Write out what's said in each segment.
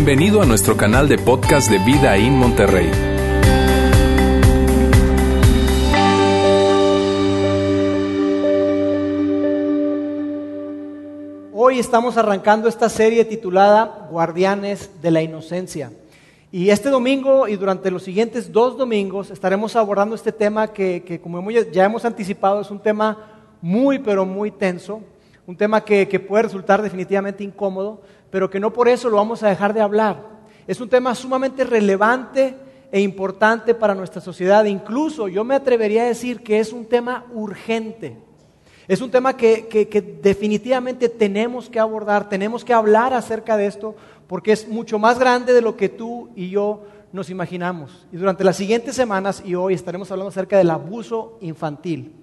Bienvenido a nuestro canal de podcast de Vida en Monterrey. Hoy estamos arrancando esta serie titulada Guardianes de la Inocencia. Y este domingo y durante los siguientes dos domingos estaremos abordando este tema que, como ya hemos anticipado, es un tema muy, pero muy tenso, un tema que, que puede resultar definitivamente incómodo, pero que no por eso lo vamos a dejar de hablar. Es un tema sumamente relevante e importante para nuestra sociedad. Incluso yo me atrevería a decir que es un tema urgente. Es un tema que, definitivamente tenemos que abordar, tenemos que hablar acerca de esto, porque es mucho más grande de lo que tú y yo nos imaginamos. Y durante las siguientes semanas y hoy estaremos hablando acerca del abuso infantil.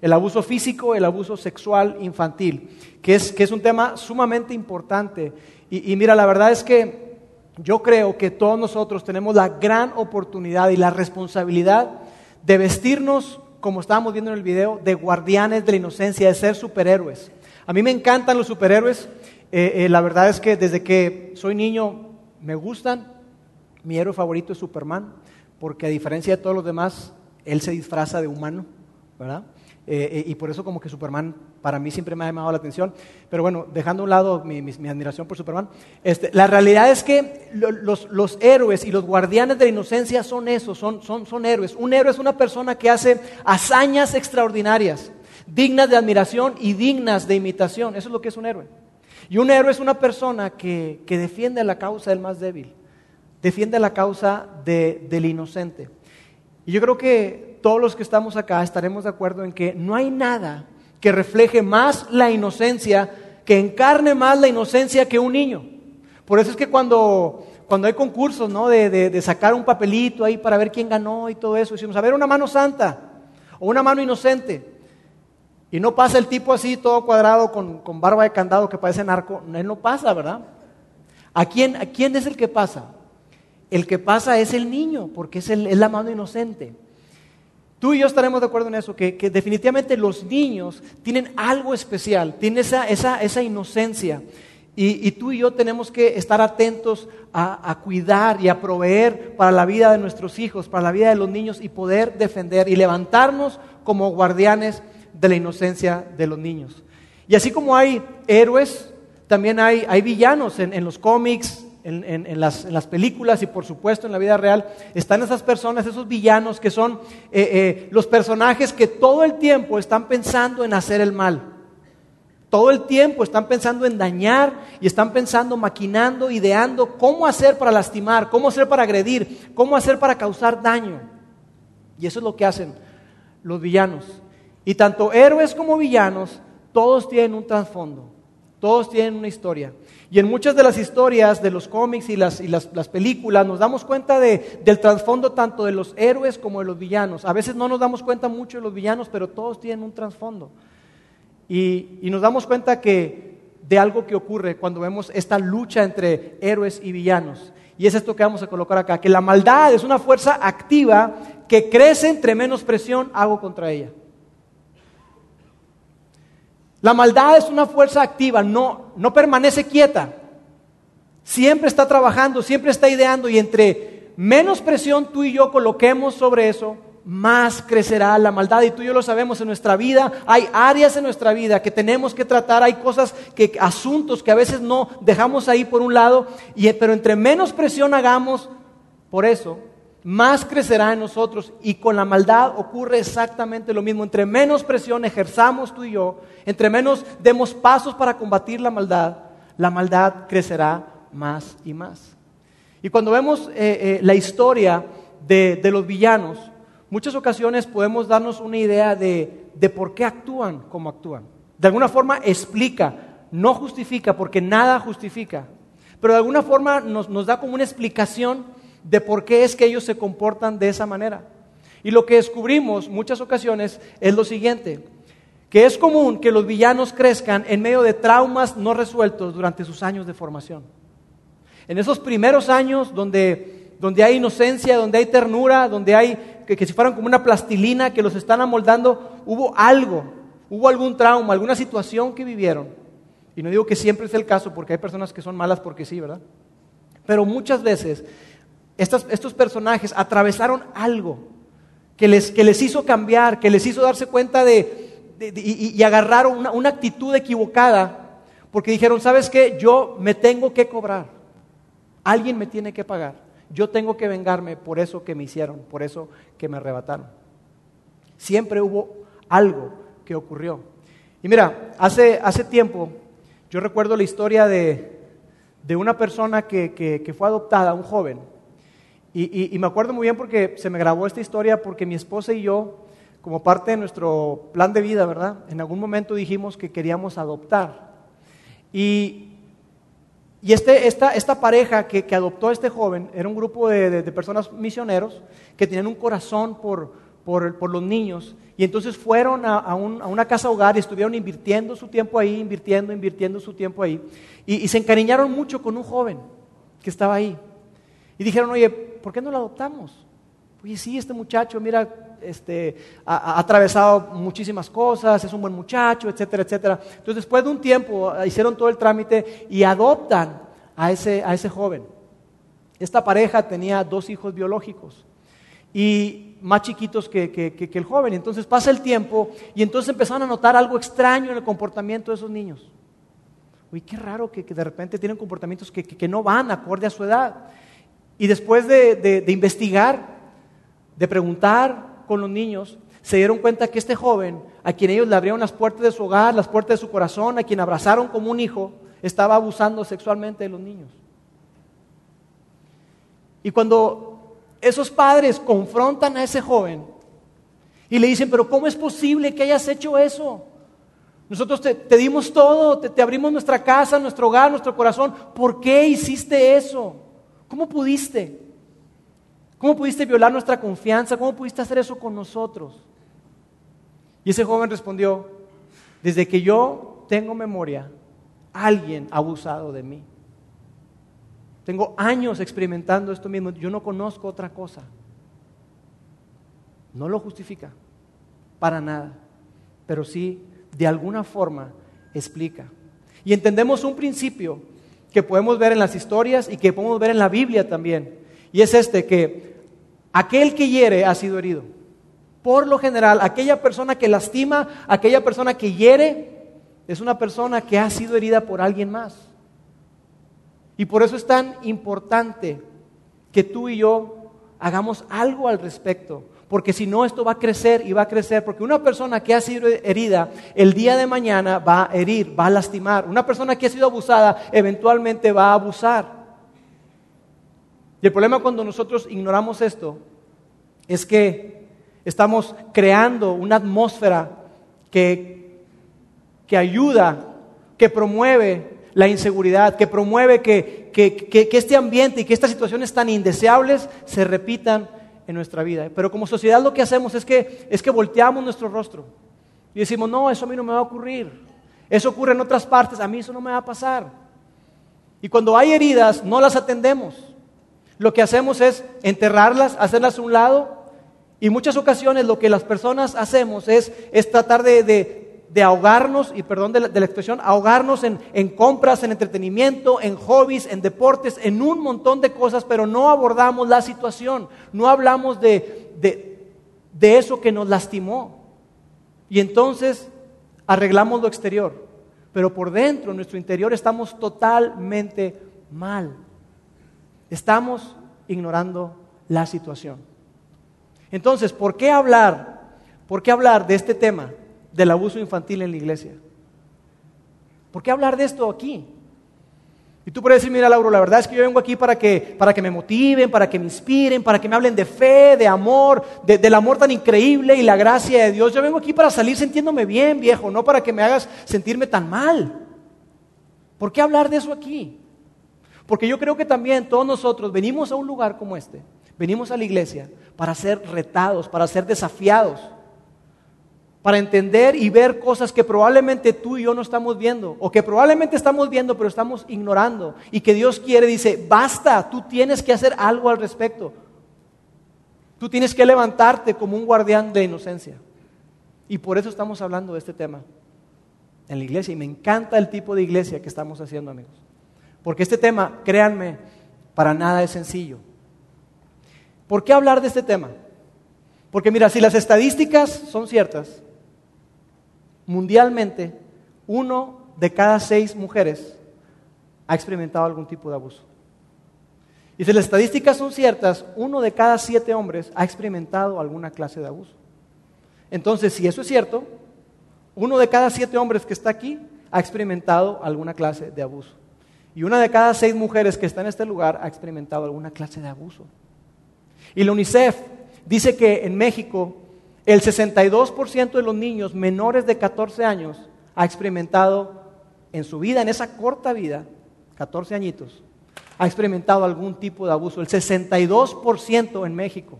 El abuso físico, el abuso sexual infantil, que es, que es un tema sumamente importante. Y, mira, la verdad es que yo creo que todos nosotros tenemos la gran oportunidad y la responsabilidad de vestirnos, como estábamos viendo en el video, de guardianes de la inocencia, de ser superhéroes. A mí me encantan los superhéroes. Eh, eh, la verdad es que desde que soy niño me gustan. Mi héroe favorito es Superman, porque a diferencia de todos los demás, él se disfraza de humano, ¿verdad? Eh, eh, y por eso como que Superman para mí siempre me ha llamado la atención. Pero bueno, dejando a un lado mi, admiración por Superman, este, la realidad es que los, héroes y los guardianes de la inocencia son eso, son, son, son héroes. Un héroe es una persona que hace hazañas extraordinarias, dignas de admiración y dignas de imitación. Eso es lo que es un héroe. Y un héroe es una persona que, que defiende la causa del más débil, defiende la causa del inocente. Y yo creo que todos los que estamos acá estaremos de acuerdo en que no hay nada que refleje más la inocencia, que encarne más la inocencia que un niño. Por eso es que cuando, cuando hay concursos ¿no? de, sacar un papelito ahí para ver quién ganó y todo eso, decimos, a ver, una mano santa o una mano inocente. Y no pasa el tipo así, todo cuadrado, con, barba de candado que parece narco. Él no pasa, ¿verdad? ¿A quién, ¿A quién es el que pasa? El que pasa es el niño, porque es, es la mano inocente. Tú y yo estaremos de acuerdo en eso, que, definitivamente los niños tienen algo especial, tienen esa, inocencia. Y, tú y yo tenemos que estar atentos a, cuidar y a proveer para la vida de nuestros hijos, para la vida de los niños y poder defender y levantarnos como guardianes de la inocencia de los niños. Y así como hay héroes, también hay, villanos en los cómics, en, las, películas y por supuesto en la vida real, están esas personas, esos villanos que son eh, eh, los personajes que todo el tiempo están pensando en hacer el mal. Todo el tiempo están pensando en dañar y están pensando, maquinando, ideando cómo hacer para lastimar, cómo hacer para agredir, cómo hacer para causar daño. Y eso es lo que hacen los villanos. Y tanto héroes como villanos, todos tienen un trasfondo, todos tienen una historia. Y en muchas de las historias de los cómics y las, películas nos damos cuenta del trasfondo tanto de los héroes como de los villanos. A veces no nos damos cuenta mucho de los villanos, pero todos tienen un trasfondo. Y, nos damos cuenta que de algo que ocurre cuando vemos esta lucha entre héroes y villanos. Y es esto que vamos a colocar acá, que la maldad es una fuerza activa que crece entre menos presión hago contra ella. La maldad es una fuerza activa, no, no permanece quieta. Siempre está trabajando, siempre está ideando y entre menos presión tú y yo coloquemos sobre eso, más crecerá la maldad. Y tú y yo lo sabemos en nuestra vida. Hay áreas en nuestra vida que tenemos que tratar. Hay cosas que, asuntos que a veces no dejamos ahí por un lado. Y, pero entre menos presión hagamos por eso, más crecerá en nosotros y con la maldad ocurre exactamente lo mismo. Entre menos presión ejerzamos tú y yo, entre menos demos pasos para combatir la maldad, la maldad crecerá más y más. Y cuando vemos eh, eh, la historia de, los villanos, muchas ocasiones podemos darnos una idea de, por qué actúan como actúan. De alguna forma explica, no justifica, porque nada justifica, pero de alguna forma nos, nos da como una explicación de por qué es que ellos se comportan de esa manera. Y lo que descubrimos muchas ocasiones es lo siguiente, que es común que los villanos crezcan en medio de traumas no resueltos durante sus años de formación. En esos primeros años donde, donde hay inocencia, donde hay ternura, donde hay que, que si como una plastilina que los están amoldando, hubo algo, hubo algún trauma, alguna situación que vivieron. Y no digo que siempre es el caso porque hay personas que son malas porque sí, ¿verdad? Pero muchas veces estos, personajes atravesaron algo que les, que les, hizo cambiar, que les hizo darse cuenta de, y, agarraron una, una actitud equivocada, porque dijeron, ¿sabes qué? Yo me tengo que cobrar. Alguien me tiene que pagar. Yo tengo que vengarme por eso que me hicieron, por eso que me arrebataron. Siempre hubo algo que ocurrió. Y mira, hace, hace tiempo yo recuerdo la historia de, de una persona que, que, fue adoptada, un joven. Y, y, me acuerdo muy bien porque se me grabó esta historia porque mi esposa y yo, como parte de nuestro plan de vida, ¿verdad? En algún momento dijimos que queríamos adoptar. Y, y este, esta, esta, pareja que, que, adoptó a este joven era un grupo de, de, de personas misioneros que tenían un corazón por, por, por los niños y entonces fueron a, una casa hogar y estuvieron invirtiendo su tiempo ahí, invirtiendo, invirtiendo su tiempo ahí. Y, se encariñaron mucho con un joven que estaba ahí. Y dijeron, oye, ¿por qué no lo adoptamos? Oye, sí, este muchacho, mira, este, ha, atravesado muchísimas cosas, es un buen muchacho, etcétera, etcétera. Entonces, después de un tiempo, ah, hicieron todo el trámite y adoptan a ese, a ese joven. Esta pareja tenía dos hijos biológicos. Y más chiquitos que, el joven. Entonces pasa el tiempo y entonces empezaron a notar algo extraño en el comportamiento de esos niños. Uy, qué raro que, de repente tienen comportamientos que, no van acorde a su edad. Y después de, investigar, de preguntar con los niños, se dieron cuenta que este joven, a quien ellos le abrieron las puertas de su hogar, las puertas de su corazón, a quien abrazaron como un hijo, estaba abusando sexualmente de los niños. Y cuando esos padres confrontan a ese joven y le dicen, pero ¿cómo es posible que hayas hecho eso? Nosotros te, dimos todo, te, te, abrimos nuestra casa, nuestro hogar, nuestro corazón. ¿Por qué hiciste eso? ¿Cómo pudiste? ¿Cómo pudiste violar nuestra confianza? ¿Cómo pudiste hacer eso con nosotros? Y ese joven respondió, desde que yo tengo memoria, alguien ha abusado de mí. Tengo años experimentando esto mismo. Yo no conozco otra cosa. No lo justifica, para nada. Pero sí, de alguna forma, explica. Y entendemos un principio que podemos ver en las historias y que podemos ver en la Biblia también. Y es este, que aquel que hiere ha sido herido. Por lo general, aquella persona que lastima, aquella persona que hiere, es una persona que ha sido herida por alguien más. Y por eso es tan importante que tú y yo hagamos algo al respecto. Porque si no, esto va a crecer y va a crecer. Porque una persona que ha sido herida, el día de mañana va a herir, va a lastimar. Una persona que ha sido abusada, eventualmente va a abusar. Y el problema cuando nosotros ignoramos esto es que estamos creando una atmósfera que, que ayuda, que promueve la inseguridad, que promueve que, este ambiente y que estas situaciones tan indeseables se repitan en nuestra vida. Pero como sociedad lo que hacemos es que, es que volteamos nuestro rostro y decimos, no, eso a mí no me va a ocurrir. Eso ocurre en otras partes, a mí eso no me va a pasar. Y cuando hay heridas, no las atendemos. Lo que hacemos es enterrarlas, hacerlas a un lado. Y muchas ocasiones lo que las personas hacemos es, es tratar de, de ahogarnos, y perdón de la, expresión, ahogarnos en, compras, en entretenimiento, en hobbies, en deportes, en un montón de cosas, pero no abordamos la situación, no hablamos de, de eso que nos lastimó. Y entonces arreglamos lo exterior, pero por dentro, en nuestro interior, estamos totalmente mal. Estamos ignorando la situación. Entonces, ¿por qué hablar? ¿Por qué hablar de este tema? Del abuso infantil en la iglesia. ¿Por qué hablar de esto aquí? Y tú puedes decir, mira Lauro, la verdad es que yo vengo aquí para que, para que me motiven, para que me inspiren, para que me hablen de fe, de amor, del amor tan increíble y la gracia de Dios. Yo vengo aquí para salir sintiéndome bien, viejo, no para que me hagas sentirme tan mal. ¿Por qué hablar de eso aquí? Porque yo creo que también todos nosotros venimos a un lugar como este, venimos a la iglesia para ser retados, para ser desafiados para entender y ver cosas que probablemente tú y yo no estamos viendo, o que probablemente estamos viendo pero estamos ignorando, y que Dios quiere, dice, basta, tú tienes que hacer algo al respecto. Tú tienes que levantarte como un guardián de inocencia. Y por eso estamos hablando de este tema en la iglesia, y me encanta el tipo de iglesia que estamos haciendo, amigos. Porque este tema, créanme, Para nada es sencillo. ¿Por qué hablar de este tema? Porque mira, si las estadísticas son ciertas, mundialmente uno de cada seis mujeres ha experimentado algún tipo de abuso. Y si las estadísticas son ciertas, uno de cada siete hombres ha experimentado alguna clase de abuso. Entonces, si eso es cierto, uno de cada siete hombres que está aquí ha experimentado alguna clase de abuso. Y una de cada seis mujeres que está en este lugar ha experimentado alguna clase de abuso. Y la UNICEF dice que en México el 62% de los niños menores de 14 años ha experimentado en su vida, en esa corta vida, 14 añitos, ha experimentado algún tipo de abuso. El 62% en México.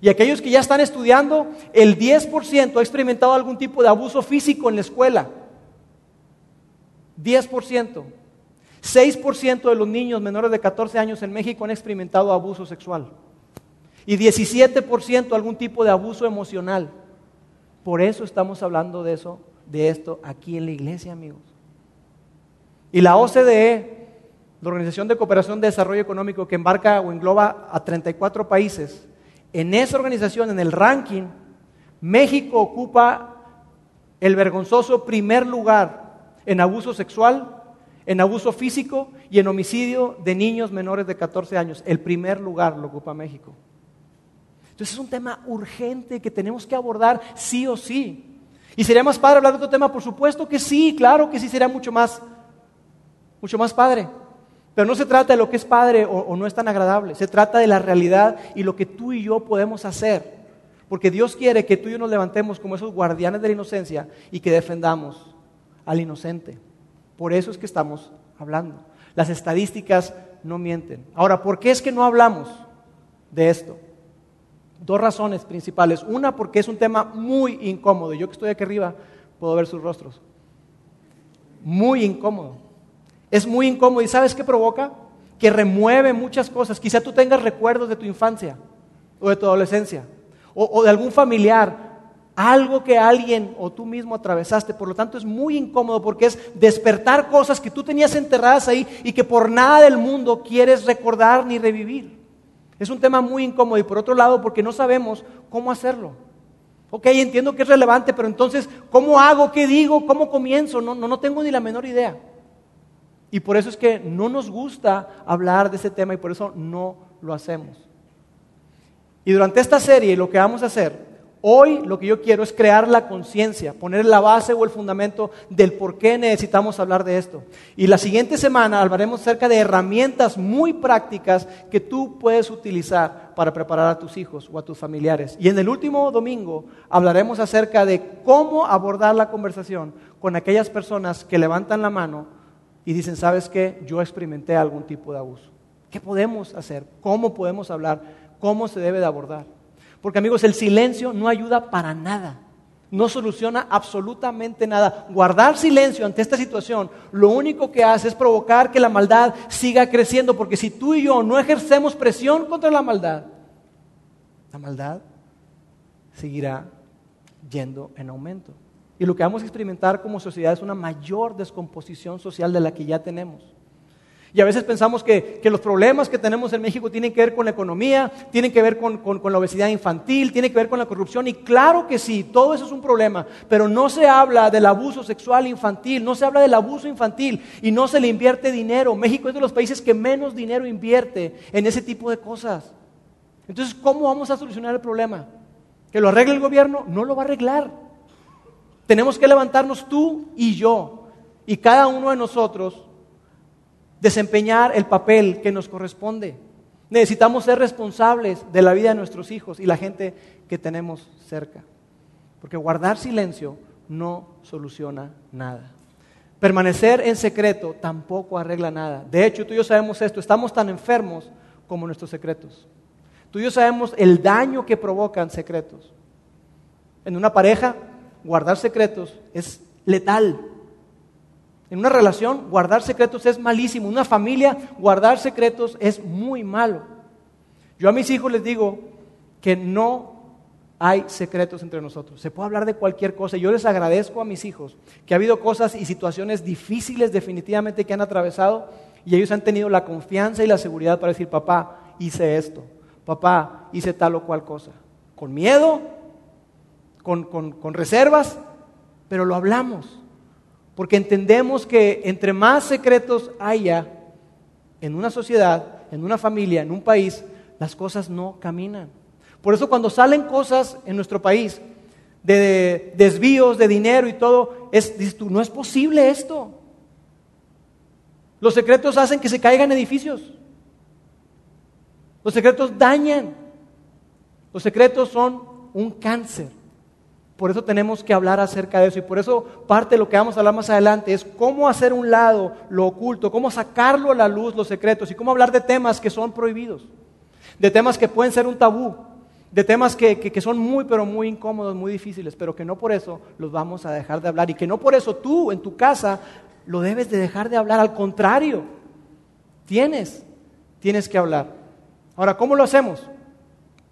Y aquellos que ya están estudiando, el 10% ha experimentado algún tipo de abuso físico en la escuela. 10%. 6% de los niños menores de 14 años en México han experimentado abuso sexual. Y 17% algún tipo de abuso emocional. Por eso estamos hablando de eso, de esto aquí en la iglesia, amigos. Y la OCDE, la Organización de Cooperación de Desarrollo Económico que embarca o engloba a 34 países, en esa organización, en el ranking, México ocupa el vergonzoso primer lugar en abuso sexual, en abuso físico y en homicidio de niños menores de 14 años. El primer lugar lo ocupa México. Entonces es un tema urgente que tenemos que abordar sí o sí. ¿Y sería más padre hablar de otro tema? Por supuesto que sí, claro que sí sería mucho más, mucho más padre. Pero no se trata de lo que es padre o, no es tan agradable, se trata de la realidad y lo que tú y yo podemos hacer. Porque Dios quiere que tú y yo nos levantemos como esos guardianes de la inocencia y que defendamos al inocente. Por eso es que estamos hablando. Las estadísticas no mienten. Ahora, ¿por qué es que no hablamos de esto? Dos razones principales. Una, porque es un tema muy incómodo. Yo que estoy aquí arriba puedo ver sus rostros. Muy incómodo. Es muy incómodo. ¿Y sabes qué provoca? Que remueve muchas cosas. Quizá tú tengas recuerdos de tu infancia o de tu adolescencia o, de algún familiar. Algo que alguien o tú mismo atravesaste. Por lo tanto es muy incómodo porque es despertar cosas que tú tenías enterradas ahí y que por nada del mundo quieres recordar ni revivir. Es un tema muy incómodo y por otro lado porque no sabemos cómo hacerlo. Ok, entiendo que es relevante, pero entonces, ¿cómo hago? ¿Qué digo? ¿Cómo comienzo? No, no, no tengo ni la menor idea. Y por eso es que no nos gusta hablar de ese tema y por eso no lo hacemos. Y durante esta serie lo que vamos a hacer, hoy lo que yo quiero es crear la conciencia, poner la base o el fundamento del por qué necesitamos hablar de esto. Y la siguiente semana hablaremos acerca de herramientas muy prácticas que tú puedes utilizar para preparar a tus hijos o a tus familiares. Y en el último domingo hablaremos acerca de cómo abordar la conversación con aquellas personas que levantan la mano y dicen, ¿sabes qué? Yo experimenté algún tipo de abuso. ¿Qué podemos hacer? ¿Cómo podemos hablar? ¿Cómo se debe de abordar? Porque amigos, el silencio no ayuda para nada. No soluciona absolutamente nada. Guardar silencio ante esta situación lo único que hace es provocar que la maldad siga creciendo. Porque si tú y yo no ejercemos presión contra la maldad, la maldad seguirá yendo en aumento. Y lo que vamos a experimentar como sociedad es una mayor descomposición social de la que ya tenemos. Y a veces pensamos que, los problemas que tenemos en México tienen que ver con la economía, tienen que ver con, con, la obesidad infantil, tienen que ver con la corrupción. Y claro que sí, todo eso es un problema. Pero no se habla del abuso sexual infantil, no se habla del abuso infantil y no se le invierte dinero. México es de los países que menos dinero invierte en ese tipo de cosas. Entonces, ¿cómo vamos a solucionar el problema? ¿Que lo arregle el gobierno? No lo va a arreglar. Tenemos que levantarnos tú y yo y cada uno de nosotros desempeñar el papel que nos corresponde. Necesitamos ser responsables de la vida de nuestros hijos y la gente que tenemos cerca. Porque guardar silencio no soluciona nada. Permanecer en secreto tampoco arregla nada. De hecho, tú y yo sabemos esto, estamos tan enfermos como nuestros secretos. Tú y yo sabemos el daño que provocan secretos. En una pareja, guardar secretos es letal. En una relación, guardar secretos es malísimo. En una familia, guardar secretos es muy malo. Yo a mis hijos les digo que no hay secretos entre nosotros. Se puede hablar de cualquier cosa. Yo les agradezco a mis hijos que ha habido cosas y situaciones difíciles definitivamente que han atravesado, Y ellos han tenido la confianza y la seguridad para decir, papá, hice esto, papá, hice tal o cual cosa. Con miedo, con, con reservas, pero lo hablamos. Porque entendemos que entre más secretos haya en una sociedad, en una familia, en un país, las cosas no caminan. Por eso cuando salen cosas en nuestro país de desvíos de dinero y todo, es, no es posible esto. Los secretos hacen que se caigan edificios. Los secretos dañan. Los secretos son un cáncer. Por eso tenemos que hablar acerca de eso y por eso parte de lo que vamos a hablar más adelante es cómo hacer un lado lo oculto, cómo sacarlo a la luz los secretos y cómo hablar de temas que son prohibidos, de temas que pueden ser un tabú, de temas que, que, son muy pero muy incómodos, muy difíciles, pero que no por eso los vamos a dejar de hablar y que no por eso tú en tu casa lo debes de dejar de hablar, al contrario, tienes, tienes que hablar. Ahora, ¿cómo lo hacemos?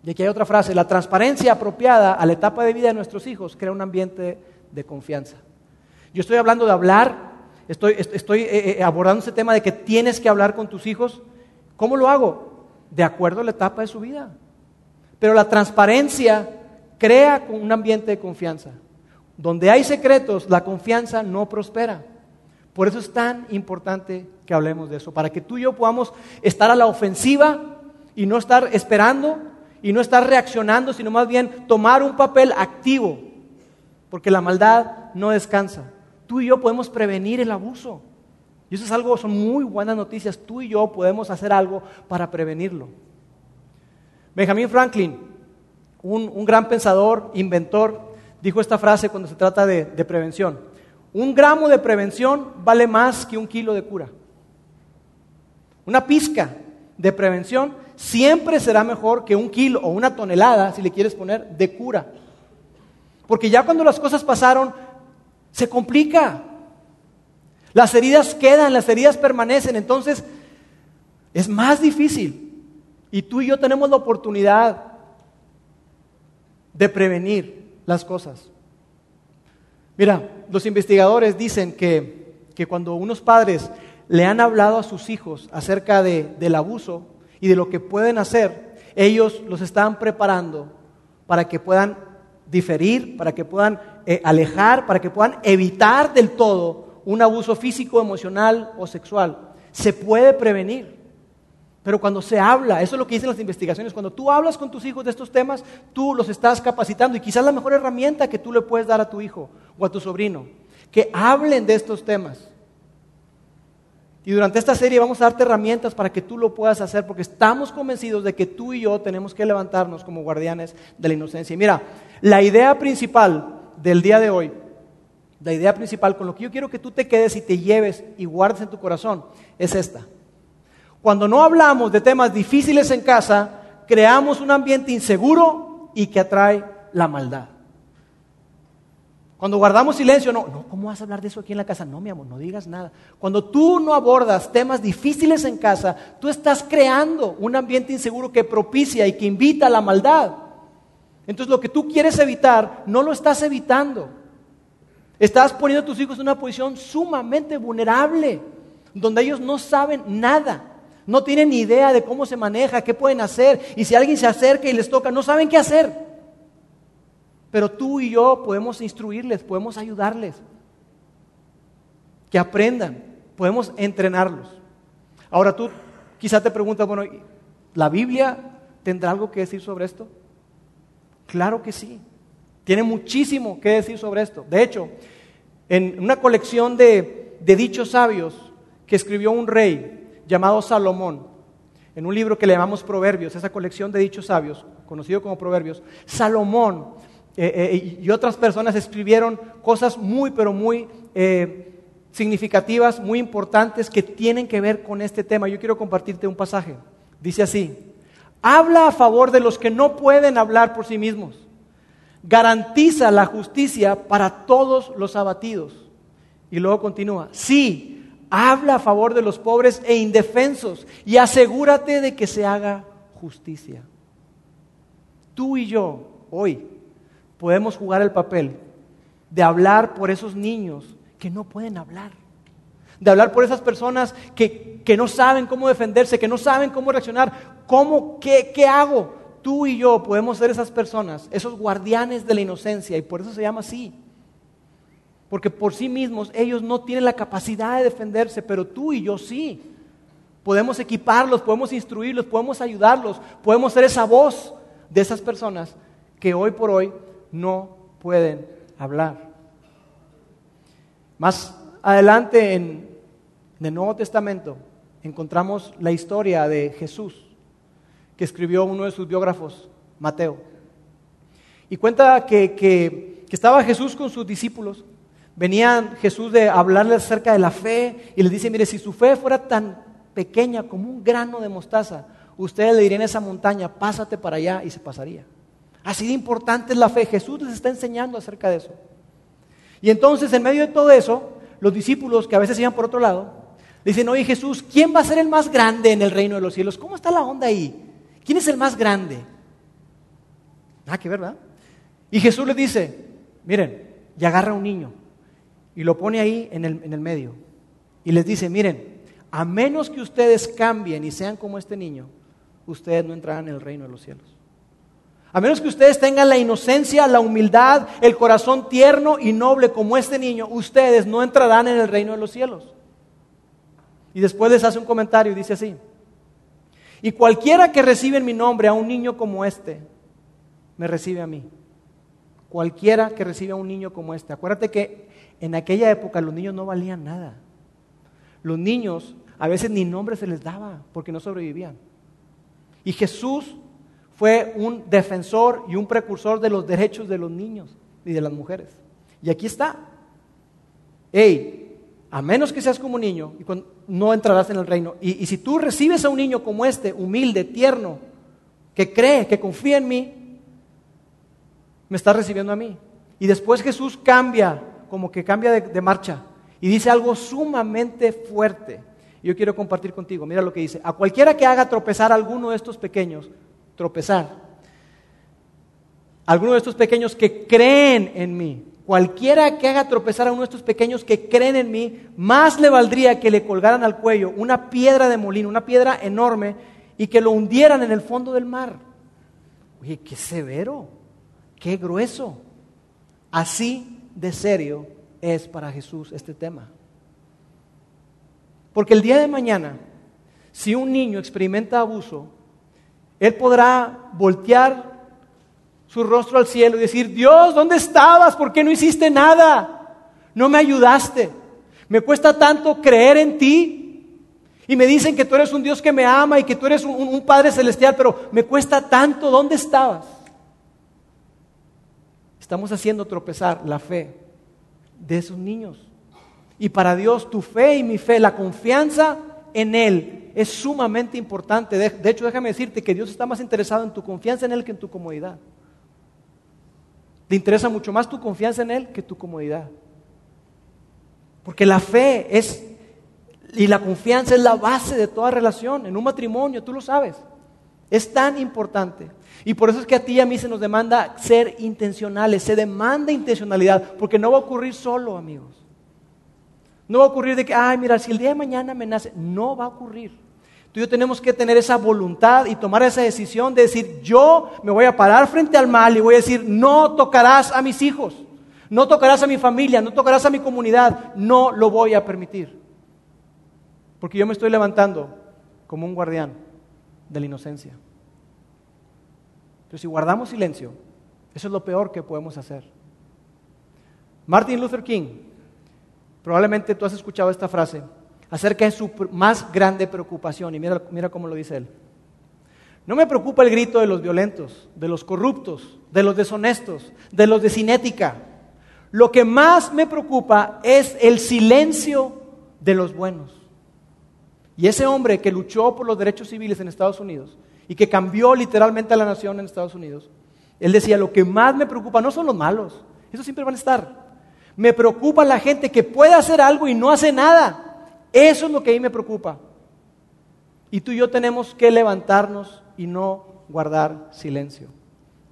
Y aquí hay otra frase, la transparencia apropiada a la etapa de vida de nuestros hijos crea un ambiente de confianza. Yo estoy hablando de hablar, estoy, eh, eh, abordando ese tema de que tienes que hablar con tus hijos. ¿Cómo lo hago? De acuerdo a la etapa de su vida. Pero la transparencia crea un ambiente de confianza. Donde hay secretos, la confianza no prospera. Por eso es tan importante que hablemos de eso, para que tú y yo podamos estar a la ofensiva y no estar esperando y no estar reaccionando, sino más bien tomar un papel activo, porque la maldad no descansa. Tú y yo podemos prevenir el abuso. Y eso es algo, son muy buenas noticias. Tú y yo podemos hacer algo para prevenirlo. Benjamin Franklin, un, gran pensador, inventor, dijo esta frase cuando se trata de, de prevención. Un gramo de prevención vale más que un kilo de cura. Una pizca de prevención siempre será mejor que un kilo o una tonelada, si le quieres poner, de cura. Porque ya cuando las cosas pasaron, se complica. Las heridas quedan, las heridas permanecen, entonces es más difícil. Y tú y yo tenemos la oportunidad de prevenir las cosas. Mira, los investigadores dicen que, que cuando unos padres le han hablado a sus hijos acerca de, del abuso, y de lo que pueden hacer, ellos los están preparando para que puedan diferir, para que puedan eh, alejar, para que puedan evitar del todo un abuso físico, emocional o sexual. Se puede prevenir. Pero cuando se habla, eso es lo que dicen las investigaciones, cuando tú hablas con tus hijos de estos temas, tú los estás capacitando y quizás la mejor herramienta que tú le puedes dar a tu hijo o a tu sobrino, que hablen de estos temas. Y durante esta serie vamos a darte herramientas para que tú lo puedas hacer, porque estamos convencidos de que tú y yo tenemos que levantarnos como guardianes de la inocencia. Y mira, la idea principal del día de hoy, la idea principal con lo que yo quiero que tú te quedes y te lleves y guardes en tu corazón, es esta. Cuando no hablamos de temas difíciles en casa, creamos un ambiente inseguro y que atrae la maldad. Cuando guardamos silencio, no, no, ¿cómo vas a hablar de eso aquí en la casa? No, mi amor, no digas nada. Cuando tú no abordas temas difíciles en casa, tú estás creando un ambiente inseguro que propicia y que invita a la maldad. Entonces lo que tú quieres evitar, no lo estás evitando. Estás poniendo a tus hijos en una posición sumamente vulnerable, donde ellos no saben nada, no tienen ni idea de cómo se maneja, qué pueden hacer, y si alguien se acerca y les toca, no saben qué hacer. Pero tú y yo podemos instruirles, podemos ayudarles. Que aprendan, podemos entrenarlos. Ahora tú quizá te preguntas, bueno, ¿la Biblia tendrá algo que decir sobre esto? Claro que sí. Tiene muchísimo que decir sobre esto. De hecho, en una colección de, de dichos sabios que escribió un rey llamado Salomón, en un libro que le llamamos Proverbios, esa colección de dichos sabios, conocido como Proverbios, Salomón eh, eh, y otras personas escribieron cosas muy, pero muy eh, significativas, muy importantes que tienen que ver con este tema. Yo quiero compartirte un pasaje. Dice así, habla a favor de los que no pueden hablar por sí mismos. Garantiza la justicia para todos los abatidos. Y luego continúa, sí, habla a favor de los pobres e indefensos y asegúrate de que se haga justicia. Tú y yo, hoy, podemos jugar el papel de hablar por esos niños que no pueden hablar, de hablar por esas personas que, que no saben cómo defenderse, que no saben cómo reaccionar. ¿Cómo, qué, ¿Qué hago? Tú y yo podemos ser esas personas, esos guardianes de la inocencia, y por eso se llama así. Porque por sí mismos ellos no tienen la capacidad de defenderse, pero tú y yo sí. Podemos equiparlos, podemos instruirlos, podemos ayudarlos, podemos ser esa voz de esas personas que hoy por hoy no pueden hablar. Más adelante en, el Nuevo Testamento encontramos la historia de Jesús que escribió uno de sus biógrafos, Mateo. Y cuenta que, que, estaba Jesús con sus discípulos. Venía Jesús de hablarles acerca de la fe y les dice, mire, si su fe fuera tan pequeña como un grano de mostaza, ustedes le dirían a esa montaña, pásate para allá y se pasaría. Así de importante es la fe. Jesús les está enseñando acerca de eso. Y entonces, en medio de todo eso, los discípulos que a veces iban por otro lado, dicen, oye Jesús, ¿quién va a ser el más grande en el reino de los cielos? ¿Cómo está la onda ahí? ¿Quién es el más grande? Nada que ver, ¿verdad? Y Jesús les dice, miren, y agarra a un niño y lo pone ahí en el, en el medio. Y les dice, miren, a menos que ustedes cambien y sean como este niño, ustedes no entrarán en el reino de los cielos. A menos que ustedes tengan la inocencia, la humildad, el corazón tierno y noble como este niño, ustedes no entrarán en el reino de los cielos. Y después les hace un comentario y dice así, y cualquiera que recibe en mi nombre a un niño como este, me recibe a mí. Cualquiera que recibe a un niño como este. Acuérdate que en aquella época los niños no valían nada. Los niños a veces ni nombre se les daba porque no sobrevivían. Y Jesús fue un defensor y un precursor de los derechos de los niños y de las mujeres. Y aquí está. Hey, a menos que seas como un niño, no entrarás en el reino. Y, si tú recibes a un niño como este, humilde, tierno, que cree, que confía en mí, me está recibiendo a mí. Y después Jesús cambia, como que cambia de, marcha, y dice algo sumamente fuerte. Yo quiero compartir contigo. Mira lo que dice. A cualquiera que haga tropezar a alguno de estos pequeños, tropezar. Alguno de estos pequeños que creen en mí. Cualquiera que haga tropezar a uno de estos pequeños que creen en mí, más le valdría que le colgaran al cuello una piedra de molino, una piedra enorme, y que lo hundieran en el fondo del mar. Oye, qué severo, qué grueso. Así de serio es para Jesús este tema. Porque el día de mañana, si un niño experimenta abuso, él podrá voltear su rostro al cielo y decir, Dios, ¿dónde estabas? ¿Por qué no hiciste nada? No me ayudaste. Me cuesta tanto creer en ti. Y me dicen que tú eres un Dios que me ama y que tú eres un, Padre celestial, pero me cuesta tanto. ¿Dónde estabas? Estamos haciendo tropezar la fe de esos niños. Y para Dios tu fe y mi fe, la confianza en Él es sumamente importante. De, hecho, déjame decirte que Dios está más interesado en tu confianza en Él que en tu comodidad. Le interesa mucho más tu confianza en Él que tu comodidad. Porque la fe es, y la confianza es la base de toda relación, en un matrimonio, tú lo sabes. Es tan importante. Y por eso es que a ti y a mí se nos demanda ser intencionales, se demanda intencionalidad, porque no va a ocurrir solo, amigos. No va a ocurrir de que, ay, mira, si el día de mañana me nace, no va a ocurrir. Tú y yo tenemos que tener esa voluntad y tomar esa decisión de decir, yo me voy a parar frente al mal y voy a decir, no tocarás a mis hijos, no tocarás a mi familia, no tocarás a mi comunidad, no lo voy a permitir. Porque yo me estoy levantando como un guardián de la inocencia. Pero si guardamos silencio, eso es lo peor que podemos hacer. Martin Luther King, probablemente tú has escuchado esta frase, acerca de su más grande preocupación. Y mira, mira cómo lo dice él. No me preocupa el grito de los violentos, de los corruptos, de los deshonestos, de los de cinética. Lo que más me preocupa es el silencio de los buenos. Y ese hombre que luchó por los derechos civiles en Estados Unidos y que cambió literalmente a la nación en Estados Unidos, él decía, lo que más me preocupa no son los malos, esos siempre van a estar. Me preocupa la gente que puede hacer algo y no hace nada. Eso es lo que a mí me preocupa. Y tú y yo tenemos que levantarnos y no guardar silencio.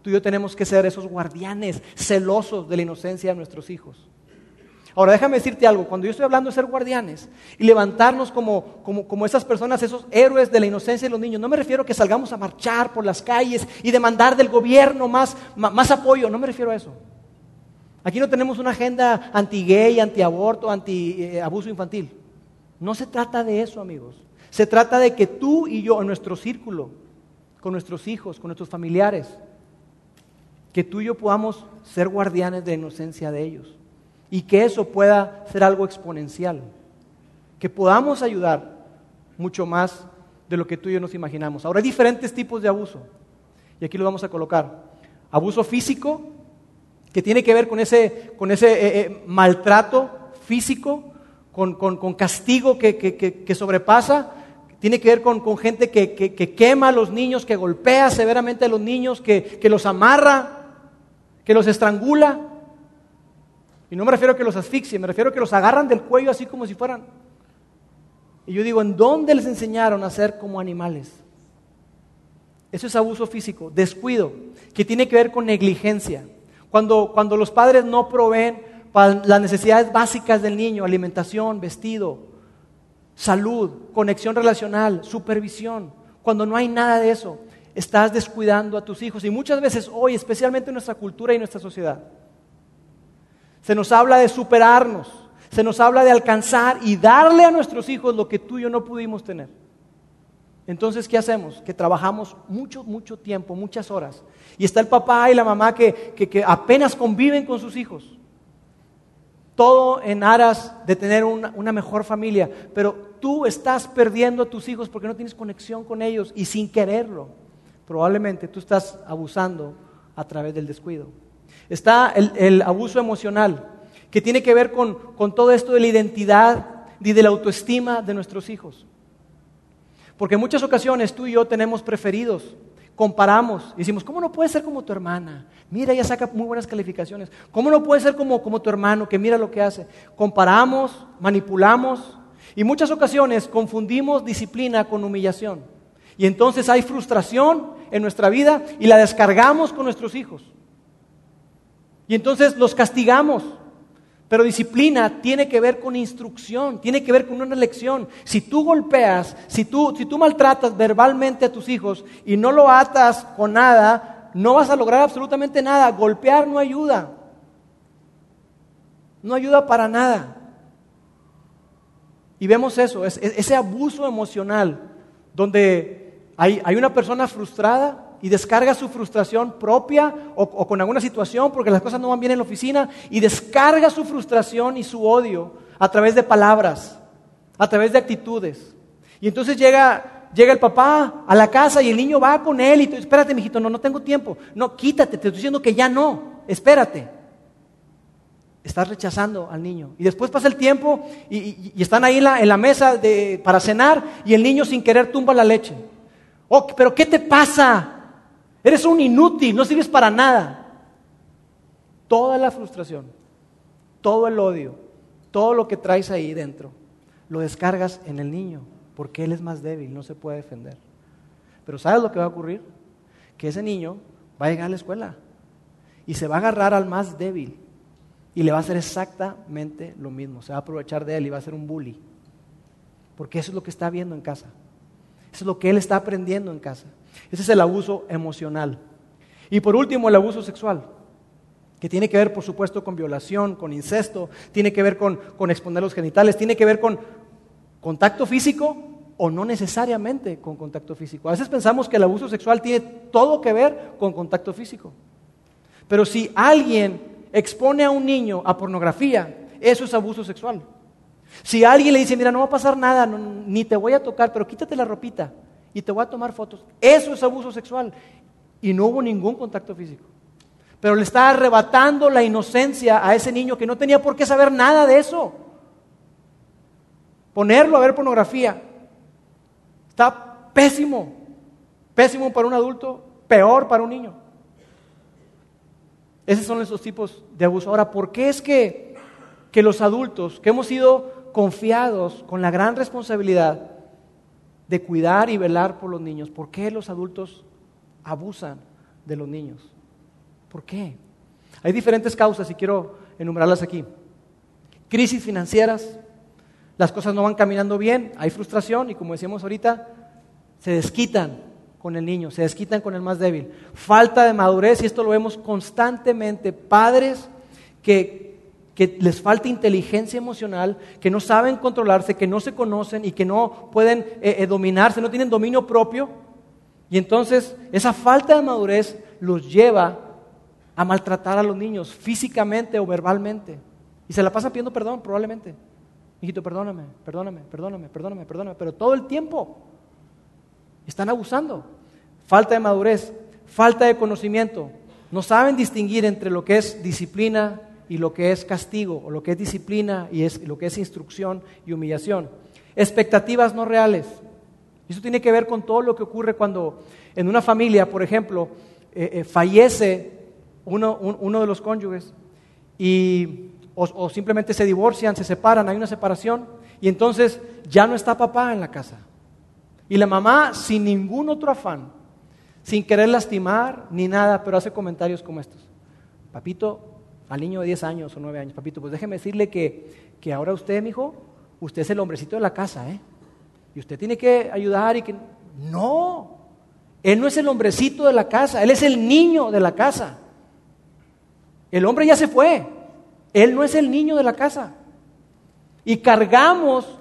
Tú y yo tenemos que ser esos guardianes celosos de la inocencia de nuestros hijos. Ahora déjame decirte algo, cuando yo estoy hablando de ser guardianes y levantarnos como, como, como esas personas, esos héroes de la inocencia de los niños, no me refiero a que salgamos a marchar por las calles y demandar del gobierno más, más, apoyo, no me refiero a eso. Aquí no tenemos una agenda anti-gay, anti-aborto, anti-abuso infantil. No se trata de eso, amigos. Se trata de que tú y yo, en nuestro círculo, con nuestros hijos, con nuestros familiares, que tú y yo podamos ser guardianes de la inocencia de ellos y que eso pueda ser algo exponencial, que podamos ayudar mucho más de lo que tú y yo nos imaginamos. Ahora hay diferentes tipos de abuso y aquí lo vamos a colocar. Abuso físico, que tiene que ver con ese, con ese eh, eh, maltrato físico, con, castigo que, sobrepasa, tiene que ver con, gente que, quema a los niños, que golpea severamente a los niños, que, los amarra, que los estrangula. Y no me refiero a que los asfixien, me refiero a que los agarran del cuello así como si fueran. Y yo digo, ¿en dónde les enseñaron a ser como animales? Eso es abuso físico, descuido, que tiene que ver con negligencia. Cuando, cuando los padres no proveen para las necesidades básicas del niño, alimentación, vestido, salud, conexión relacional, supervisión, cuando no hay nada de eso, estás descuidando a tus hijos. Y muchas veces hoy, especialmente en nuestra cultura y nuestra sociedad, se nos habla de superarnos, se nos habla de alcanzar y darle a nuestros hijos lo que tú y yo no pudimos tener. Entonces, ¿qué hacemos? Que trabajamos mucho, mucho tiempo, muchas horas. Y está el papá y la mamá que, apenas conviven con sus hijos. Todo en aras de tener una, mejor familia. Pero tú estás perdiendo a tus hijos porque no tienes conexión con ellos y sin quererlo. Probablemente tú estás abusando a través del descuido. Está el, abuso emocional, que tiene que ver con, todo esto de la identidad y de la autoestima de nuestros hijos. Porque en muchas ocasiones tú y yo tenemos preferidos, comparamos decimos, ¿cómo no puede ser como tu hermana? Mira, ella saca muy buenas calificaciones. ¿Cómo no puede ser como, como tu hermano que mira lo que hace? Comparamos, manipulamos y muchas ocasiones confundimos disciplina con humillación. Y entonces hay frustración en nuestra vida y la descargamos con nuestros hijos. Y entonces los castigamos. Pero disciplina tiene que ver con instrucción, tiene que ver con una lección. Si tú golpeas, si tú, si tú maltratas verbalmente a tus hijos y no lo atas con nada, no vas a lograr absolutamente nada. Golpear no ayuda. No ayuda para nada. Y vemos eso, ese abuso emocional, donde hay, hay una persona frustrada y descarga su frustración propia o, con alguna situación porque las cosas no van bien en la oficina y descarga su frustración y su odio a través de palabras, a través de actitudes. Y entonces llega, llega el papá a la casa y el niño va con él y tú, espérate, mijito, no, no tengo tiempo. No, quítate, te estoy diciendo que ya no, espérate. Estás rechazando al niño. Y después pasa el tiempo y, están ahí en la, en la mesa de, para cenar y el niño sin querer tumba la leche. Oh, pero ¿qué te pasa? Eres un inútil, no sirves para nada. Toda la frustración, todo el odio, todo lo que traes ahí dentro, lo descargas en el niño, porque él es más débil, no se puede defender. Pero ¿sabes lo que va a ocurrir? Que ese niño va a llegar a la escuela y se va a agarrar al más débil y le va a hacer exactamente lo mismo. Se va a aprovechar de él y va a ser un bully. Porque eso es lo que está viendo en casa. Eso es lo que él está aprendiendo en casa. Ese es el abuso emocional. Y por último, el abuso sexual, que tiene que ver, por supuesto, con violación, con incesto, tiene que ver con, exponer los genitales, tiene que ver con contacto físico o no necesariamente con contacto físico. A veces pensamos que el abuso sexual tiene todo que ver con contacto físico. Pero si alguien expone a un niño a pornografía, eso es abuso sexual. Si alguien le dice, mira, no va a pasar nada, ni te voy a tocar, pero quítate la ropita, y te voy a tomar fotos. Eso es abuso sexual. Y no hubo ningún contacto físico. Pero le está arrebatando la inocencia a ese niño que no tenía por qué saber nada de eso. Ponerlo a ver pornografía está pésimo. Pésimo para un adulto, peor para un niño. Esos son esos tipos de abuso. Ahora, ¿por qué es que, que los adultos, que hemos sido confiados con la gran responsabilidad de cuidar y velar por los niños. ¿Por qué los adultos abusan de los niños? ¿Por qué? Hay diferentes causas y quiero enumerarlas aquí. crisis financieras, las cosas no van caminando bien, hay frustración y como decíamos ahorita, se desquitan con el niño, se desquitan con el más débil. Falta de madurez y esto lo vemos constantemente. Padres que, que les falta inteligencia emocional, que no saben controlarse, que no se conocen y que no pueden eh, eh, dominarse, no tienen dominio propio. Y entonces esa falta de madurez los lleva a maltratar a los niños físicamente o verbalmente. Y se la pasa pidiendo perdón, probablemente. Hijito, perdóname, perdóname, perdóname, perdóname, perdóname. Pero todo el tiempo están abusando. Falta de madurez, falta de conocimiento. No saben distinguir entre lo que es disciplina y lo que es castigo, o lo que es disciplina y es, lo que es instrucción y humillación. Expectativas no reales. Eso tiene que ver con todo lo que ocurre cuando en una familia, por ejemplo, eh, eh, fallece uno, uno, de los cónyuges y, o, simplemente se divorcian, se separan, hay una separación y entonces ya no está papá en la casa. Y la mamá, sin ningún otro afán, sin querer lastimar ni nada, pero hace comentarios como estos. Papito, al niño de 10 años o 9 años, papito, pues déjeme decirle que, que ahora usted, mi hijo, usted es el hombrecito de la casa, ¿eh? Y usted tiene que ayudar y que... No, él no es el hombrecito de la casa, él es el niño de la casa. El hombre ya se fue, él no es el niño de la casa. Y cargamos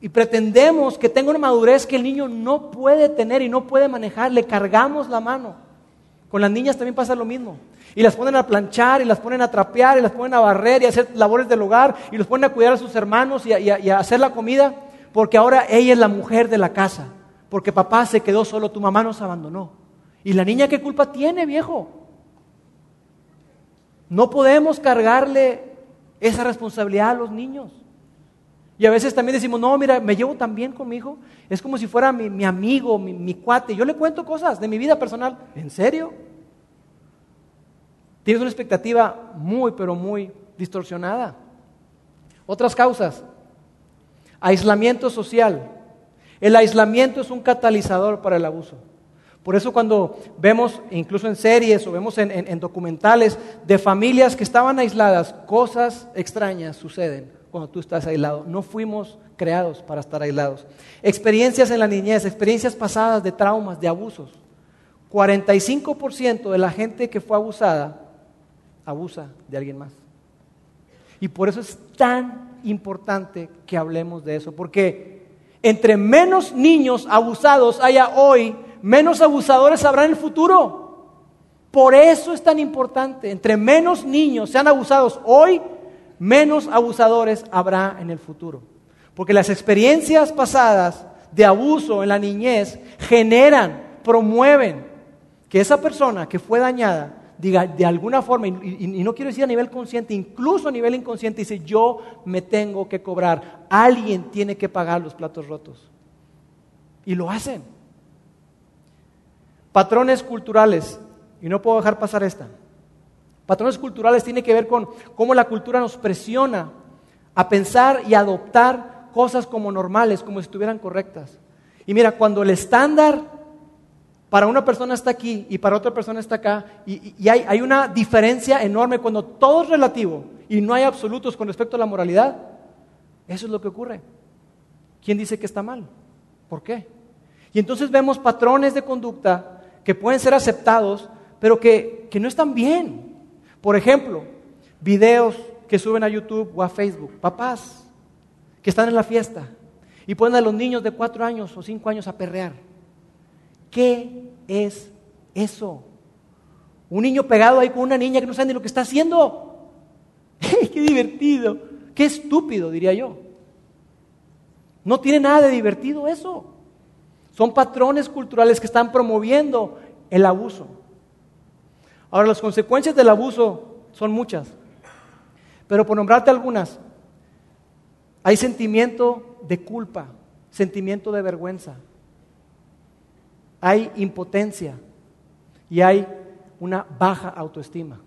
y pretendemos que tenga una madurez que el niño no puede tener y no puede manejar, le cargamos la mano. Con las niñas también pasa lo mismo. Y las ponen a planchar, y las ponen a trapear, y las ponen a barrer, y a hacer labores del hogar, y los ponen a cuidar a sus hermanos y a, hacer la comida, porque ahora ella es la mujer de la casa. Porque papá se quedó solo, tu mamá nos abandonó. ¿Y la niña qué culpa tiene, viejo? No podemos cargarle esa responsabilidad a los niños. Y a veces también decimos, no, mira, me llevo tan bien con mi hijo, es como si fuera mi, amigo, mi, cuate. Yo le cuento cosas de mi vida personal. ¿En serio? Tienes una expectativa muy, pero muy distorsionada. Otras causas. Aislamiento social. El aislamiento es un catalizador para el abuso. Por eso cuando vemos, incluso en series o vemos en documentales de familias que estaban aisladas, cosas extrañas suceden cuando tú estás aislado. No fuimos creados para estar aislados. Experiencias en la niñez, experiencias pasadas de traumas, de abusos. 45% de la gente que fue abusada abusa de alguien más. Y por eso es tan importante que hablemos de eso, porque entre menos niños abusados haya hoy, menos abusadores habrá en el futuro. Por eso es tan importante, entre menos niños sean abusados hoy, menos abusadores habrá en el futuro. Porque las experiencias pasadas de abuso en la niñez generan, promueven que esa persona que fue dañada diga de alguna forma, y, no quiero decir a nivel consciente, incluso a nivel inconsciente, dice, yo me tengo que cobrar, alguien tiene que pagar los platos rotos. Y lo hacen. Patrones culturales, y no puedo dejar pasar esta. Patrones culturales tiene que ver con cómo la cultura nos presiona a pensar y adoptar cosas como normales, como si estuvieran correctas. Y mira, cuando el estándar para una persona está aquí y para otra persona está acá, y, hay, una diferencia enorme cuando todo es relativo y no hay absolutos con respecto a la moralidad, eso es lo que ocurre. ¿Quién dice que está mal? ¿Por qué? Y entonces vemos patrones de conducta que pueden ser aceptados, pero que no están bien. Por ejemplo, videos que suben a YouTube o a Facebook, papás que están en la fiesta y ponen a los niños de cuatro años o cinco años a perrear. ¿Qué es eso? Un niño pegado ahí con una niña que no sabe ni lo que está haciendo. ¡Qué divertido! ¡Qué estúpido, diría yo! No tiene nada de divertido eso. Son patrones culturales que están promoviendo el abuso. Ahora, las consecuencias del abuso son muchas, pero por nombrarte algunas, hay sentimiento de culpa, sentimiento de vergüenza, hay impotencia y hay una baja autoestima.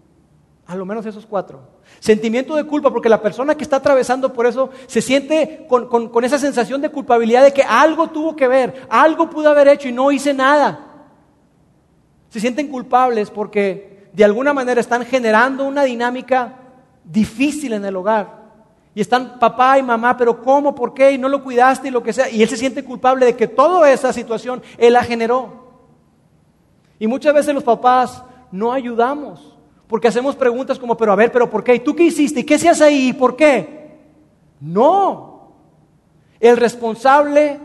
A lo menos esos cuatro. Sentimiento de culpa, porque la persona que está atravesando por eso se siente con, con, esa sensación de culpabilidad de que algo tuvo que ver, algo pudo haber hecho y no hice nada. Se sienten culpables porque de alguna manera están generando una dinámica difícil en el hogar. Y están papá y mamá, pero ¿cómo? ¿Por qué? Y no lo cuidaste y lo que sea. Y él se siente culpable de que toda esa situación él la generó. Y muchas veces los papás no ayudamos porque hacemos preguntas como, pero a ver, pero ¿por qué? ¿Y tú qué hiciste? ¿Y qué hace ahí? ¿Y por qué? No. El responsable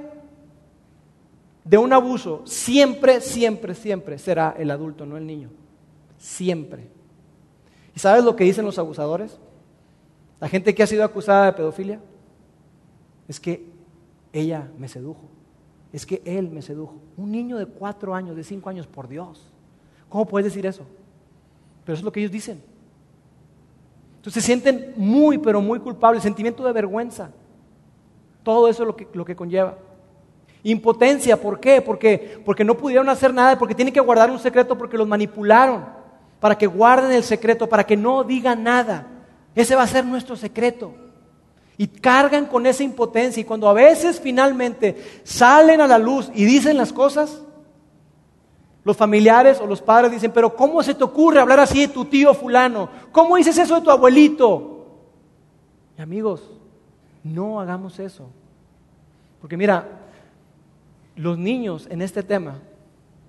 de un abuso siempre, siempre, siempre será el adulto, no el niño. Siempre. ¿Y sabes lo que dicen los abusadores? La gente que ha sido acusada de pedofilia. Es que ella me sedujo. Es que él me sedujo. Un niño de cuatro años, de cinco años, por Dios. ¿Cómo puedes decir eso? Pero eso es lo que ellos dicen. Entonces se sienten muy, pero muy culpables, sentimiento de vergüenza. Todo eso es lo que, lo que conlleva. Impotencia, ¿por qué? Porque, porque no pudieron hacer nada, porque tienen que guardar un secreto, porque los manipularon, para que guarden el secreto, para que no digan nada. Ese va a ser nuestro secreto. Y cargan con esa impotencia. Y cuando a veces finalmente salen a la luz y dicen las cosas, los familiares o los padres dicen, pero ¿cómo se te ocurre hablar así de tu tío fulano? ¿Cómo dices eso de tu abuelito? Y amigos, no hagamos eso. Porque mira, los niños en este tema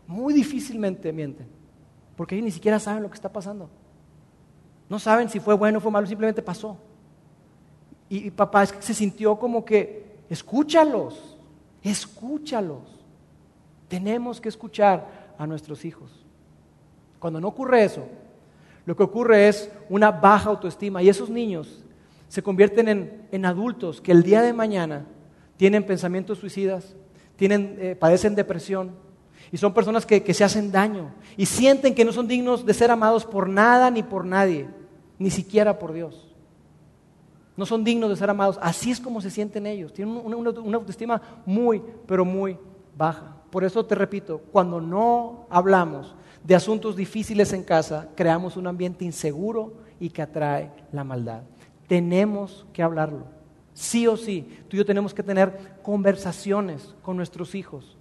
muy difícilmente mienten, porque ellos ni siquiera saben lo que está pasando. No saben si fue bueno o fue malo, simplemente pasó. Y, papá se sintió como que, escúchalos, escúchalos. Tenemos que escuchar a nuestros hijos. Cuando no ocurre eso, lo que ocurre es una baja autoestima y esos niños se convierten en, adultos que el día de mañana tienen pensamientos suicidas, tienen, eh, padecen depresión y son personas que, que se hacen daño y sienten que no son dignos de ser amados por nada ni por nadie, ni siquiera por Dios. No son dignos de ser amados. Así es como se sienten ellos. Tienen una autoestima muy, pero muy baja. Por eso te repito, cuando no hablamos de asuntos difíciles en casa, creamos un ambiente inseguro y que atrae la maldad. Tenemos que hablarlo. Sí o sí, tú y yo tenemos que tener conversaciones con nuestros hijos,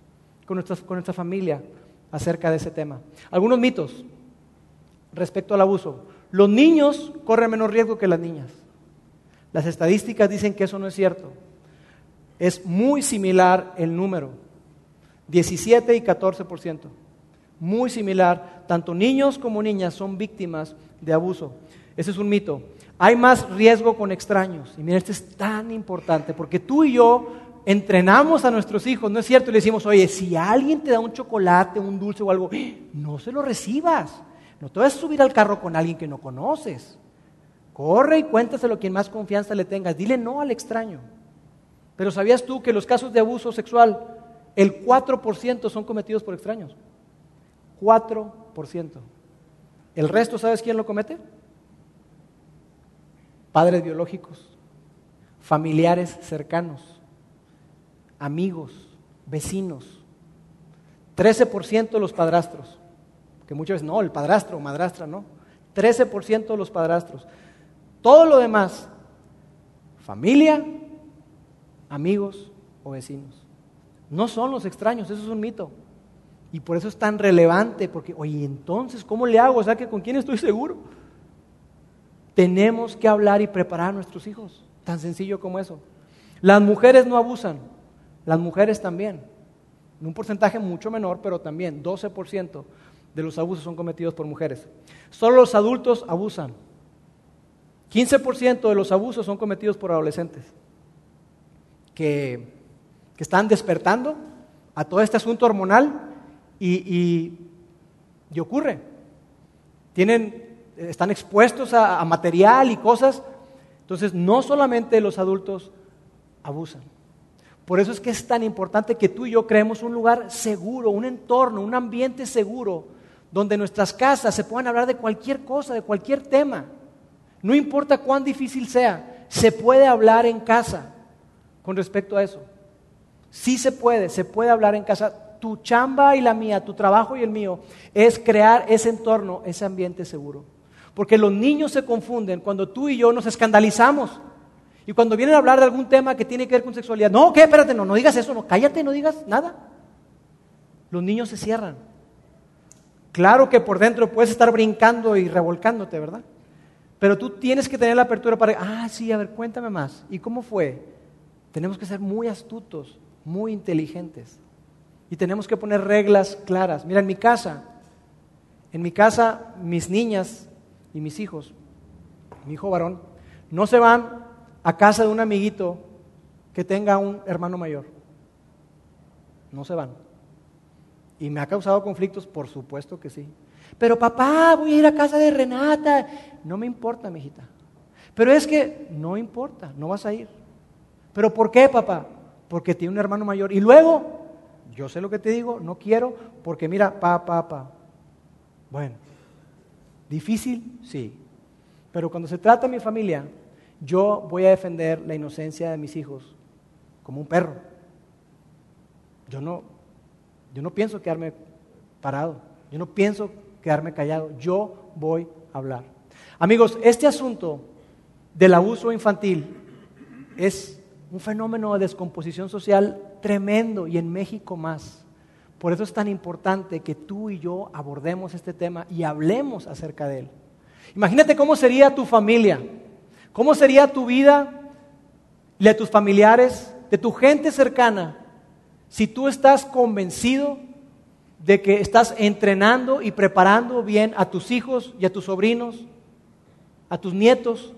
con nuestra, familia acerca de ese tema. Algunos mitos respecto al abuso. Los niños corren menos riesgo que las niñas. Las estadísticas dicen que eso no es cierto. Es muy similar el número. 17 y 14%. Muy similar, tanto niños como niñas son víctimas de abuso. Ese es un mito. Hay más riesgo con extraños. Y mira, esto es tan importante porque tú y yo entrenamos a nuestros hijos, ¿no es cierto? Y le decimos, oye, si alguien te da un chocolate, un dulce o algo, no se lo recibas. No te vas a subir al carro con alguien que no conoces. Corre y cuéntaselo a quien más confianza le tengas. Dile no al extraño. Pero ¿sabías tú que los casos de abuso sexual el 4% son cometidos por extraños. 4%. ¿El resto sabes quién lo comete? Padres biológicos, familiares cercanos, amigos, vecinos. 13% los padrastros, que muchas veces no, el padrastro o madrastra, no. 13% los padrastros. Todo lo demás, familia, amigos o vecinos. No son los extraños, eso es un mito. Y por eso es tan relevante, porque, oye, entonces, ¿cómo le hago? O sea, ¿con quién estoy seguro? Tenemos que hablar y preparar a nuestros hijos, tan sencillo como eso. Las mujeres no abusan, las mujeres también. En un porcentaje mucho menor, pero también 12% de los abusos son cometidos por mujeres. Solo los adultos abusan. 15% de los abusos son cometidos por adolescentes. Que que están despertando a todo este asunto hormonal y, y, ocurre. Tienen, están expuestos a, material y cosas. Entonces, no solamente los adultos abusan. Por eso es que es tan importante que tú y yo creemos un lugar seguro, un entorno, un ambiente seguro, donde nuestras casas se puedan hablar de cualquier cosa, de cualquier tema. No importa cuán difícil sea, se puede hablar en casa con respecto a eso. Sí se puede, se puede hablar en casa. Tu chamba y la mía, tu trabajo y el mío, es crear ese entorno, ese ambiente seguro. Porque los niños se confunden cuando tú y yo nos escandalizamos. Y cuando vienen a hablar de algún tema que tiene que ver con sexualidad, no, ¿qué? Espérate, no, no digas eso, no, cállate, no digas nada. Los niños se cierran. Claro que por dentro puedes estar brincando y revolcándote, ¿verdad? Pero tú tienes que tener la apertura para, ah, sí, a ver, cuéntame más. ¿Y cómo fue? Tenemos que ser muy astutos, muy inteligentes. Y tenemos que poner reglas claras. Mira, en mi casa, en mi casa, mis niñas y mis hijos, mi hijo varón, no se van a casa de un amiguito que tenga un hermano mayor. No se van. ¿Y me ha causado conflictos? Por supuesto que sí. Pero papá, voy a ir a casa de Renata. No me importa, mijita. Pero es que no importa, no vas a ir. ¿Pero por qué, papá? Porque tiene un hermano mayor. Y luego, yo sé lo que te digo, no quiero, porque mira, papá, papá. Bueno, difícil, sí. Pero cuando se trata de mi familia, yo voy a defender la inocencia de mis hijos como un perro. Yo no, yo no pienso quedarme parado, yo no pienso quedarme callado, yo voy a hablar. Amigos, este asunto del abuso infantil es un fenómeno de descomposición social tremendo y en México más. Por eso es tan importante que tú y yo abordemos este tema y hablemos acerca de él. Imagínate cómo sería tu familia, cómo sería tu vida, de tus familiares, de tu gente cercana, si tú estás convencido de que estás entrenando y preparando bien a tus hijos y a tus sobrinos, a tus nietos,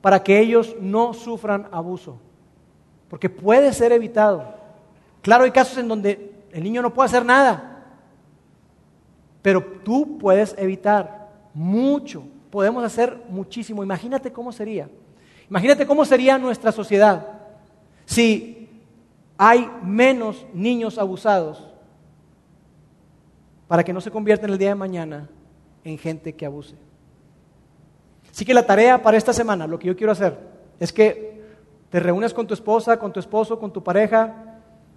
para que ellos no sufran abuso porque puede ser evitado. Claro, hay casos en donde el niño no puede hacer nada, pero tú puedes evitar mucho, podemos hacer muchísimo. Imagínate cómo sería. Imagínate cómo sería nuestra sociedad si hay menos niños abusados para que no se conviertan el día de mañana en gente que abuse. Así que la tarea para esta semana, lo que yo quiero hacer, es que te reúnes con tu esposa, con tu esposo, con tu pareja,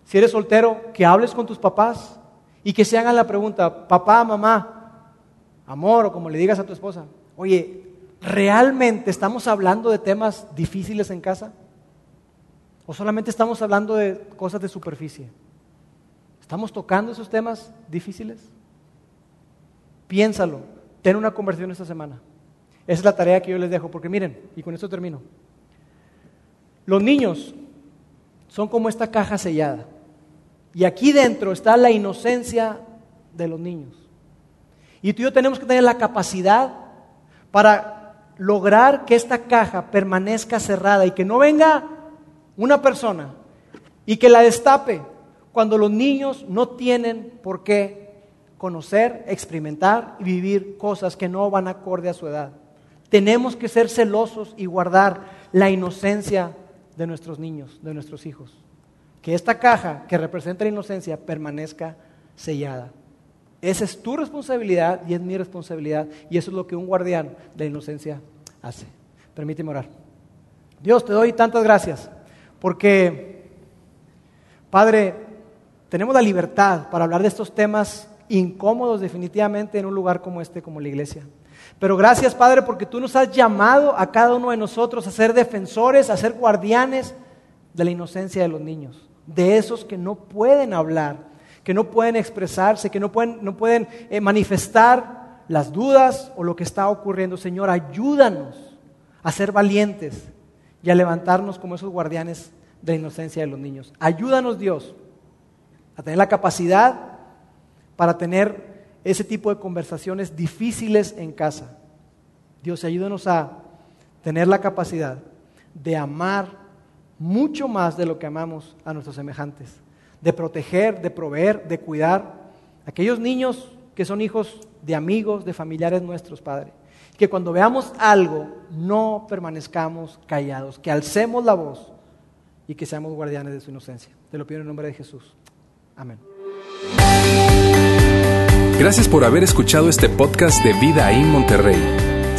si eres soltero, que hables con tus papás y que se hagan la pregunta, papá, mamá, amor o como le digas a tu esposa, oye, ¿realmente estamos hablando de temas difíciles en casa? ¿O solamente estamos hablando de cosas de superficie? ¿Estamos tocando esos temas difíciles? Piénsalo, ten una conversación esta semana. Esa es la tarea que yo les dejo, porque miren, y con esto termino. Los niños son como esta caja sellada. Y aquí dentro está la inocencia de los niños. Y tú y yo tenemos que tener la capacidad para lograr que esta caja permanezca cerrada y que no venga una persona y que la destape cuando los niños no tienen por qué conocer, experimentar y vivir cosas que no van acorde a su edad. Tenemos que ser celosos y guardar la inocencia de nuestros niños, de nuestros hijos. Que esta caja que representa la inocencia permanezca sellada. Esa es tu responsabilidad y es mi responsabilidad. Y eso es lo que un guardián de la inocencia hace. Permíteme orar. Dios, te doy tantas gracias porque, Padre, tenemos la libertad para hablar de estos temas incómodos definitivamente en un lugar como este, como la iglesia. Pero gracias, Padre, porque tú nos has llamado a cada uno de nosotros a ser defensores, a ser guardianes de la inocencia de los niños, de esos que no pueden hablar, que no pueden expresarse, que no pueden, no pueden eh, manifestar las dudas o lo que está ocurriendo. Señor, ayúdanos a ser valientes y a levantarnos como esos guardianes de la inocencia de los niños. Ayúdanos, Dios, a tener la capacidad para tener ese tipo de conversaciones difíciles en casa. Dios, ayúdanos a tener la capacidad de amar mucho más de lo que amamos a nuestros semejantes, de proteger, de proveer, de cuidar a aquellos niños que son hijos de amigos, de familiares nuestros, Padre. Que cuando veamos algo no permanezcamos callados, que alcemos la voz y que seamos guardianes de su inocencia. Te lo pido en el nombre de Jesús. Amén. Gracias por haber escuchado este podcast de Vida en Monterrey.